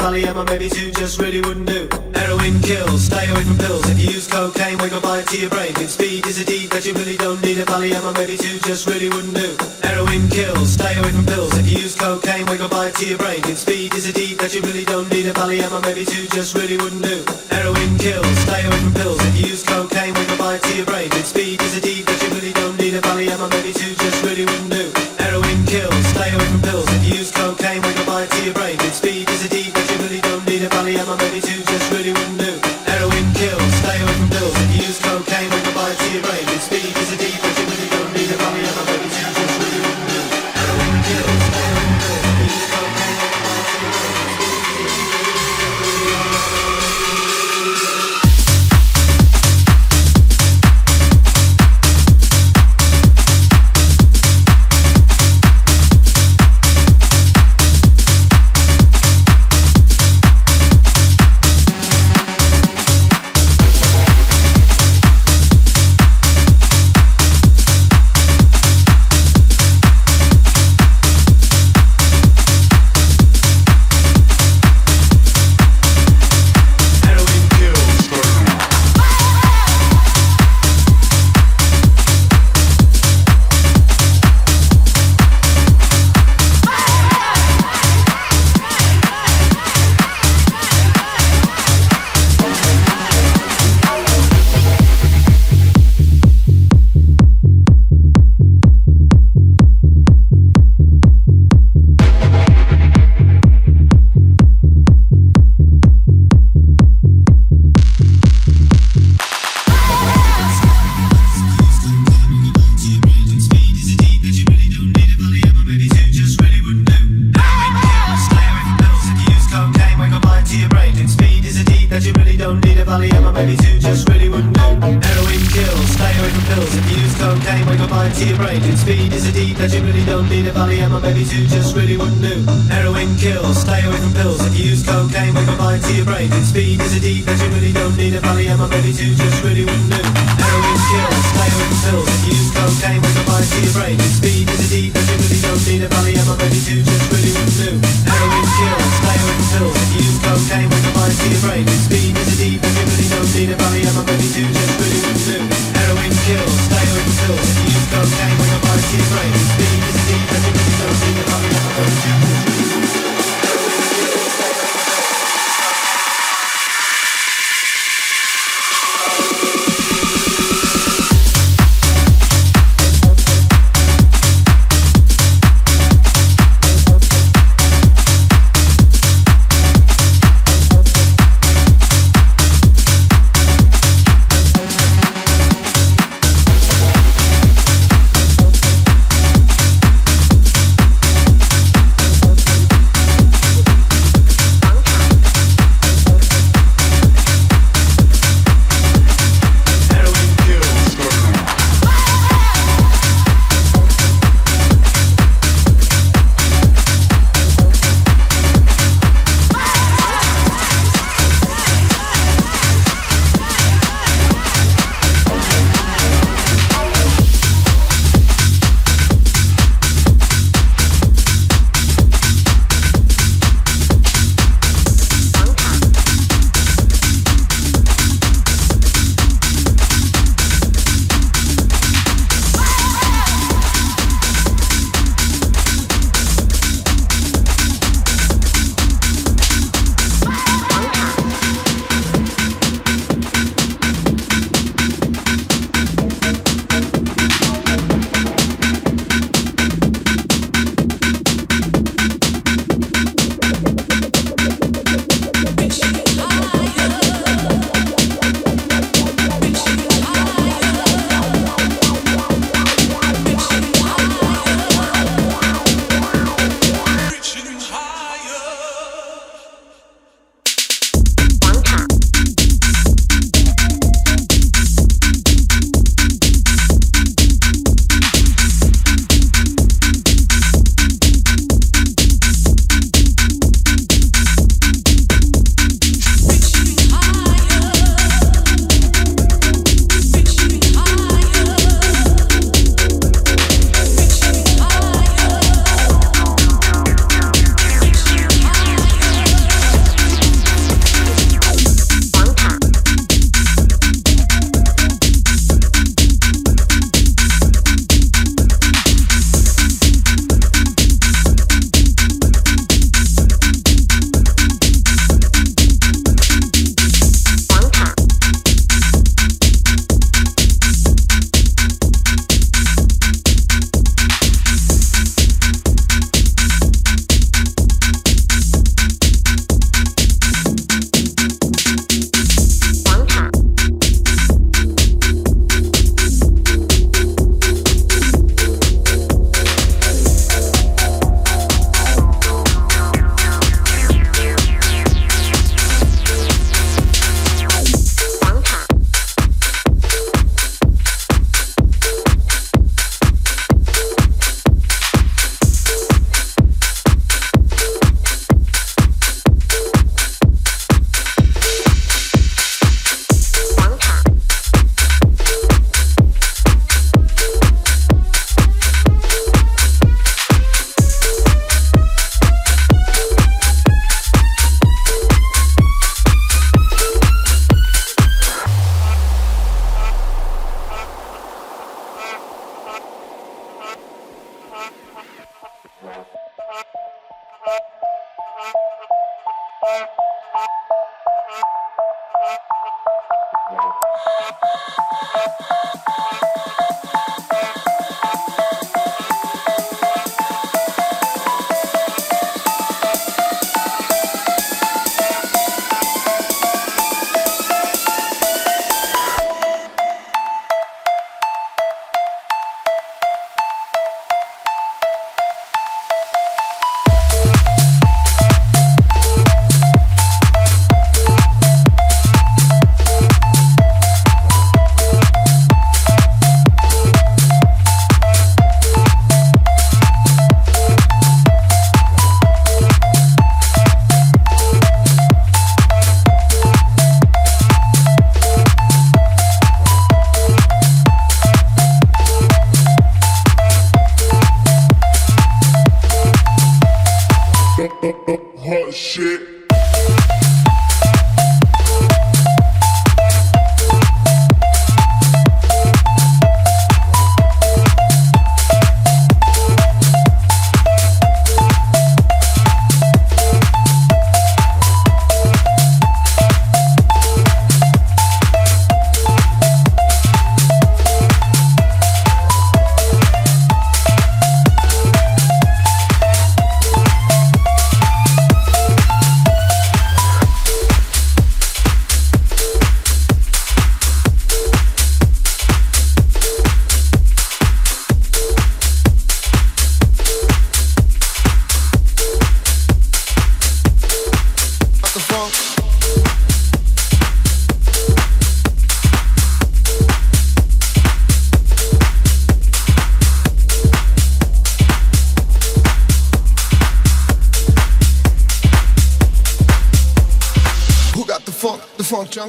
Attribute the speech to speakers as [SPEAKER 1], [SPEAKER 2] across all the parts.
[SPEAKER 1] pally and my maybe two just really wouldn't do. Heroin kills, stay away from pills. If you use cocaine, wake up by it to your brain. If speed is a deed that you really don't need, a pally and my maybe two just really wouldn't do. Heroin kills, stay away from pills. If you use cocaine, wake up by it to your brain. If speed is a deed that you really don't need, a pally and my just really wouldn't do. Heroin kills, stay away from pills. If you use cocaine, wake up by it to your brain. If speed is a deed that you really don't need, a pally and my maybe two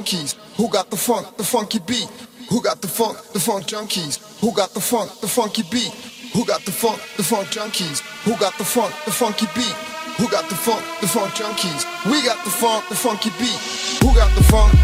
[SPEAKER 2] junkies? Who got the funk, the funky beat? Who got the funk, the funk junkies? Who got the funk, the funky beat? Who got the funk, the funk junkies? Who got the funk, the funky beat? Who got the funk, the funk junkies? We got the funk, the funky beat. Who got the funk?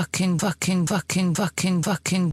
[SPEAKER 3] Fucking, fucking, fucking, fucking, fucking.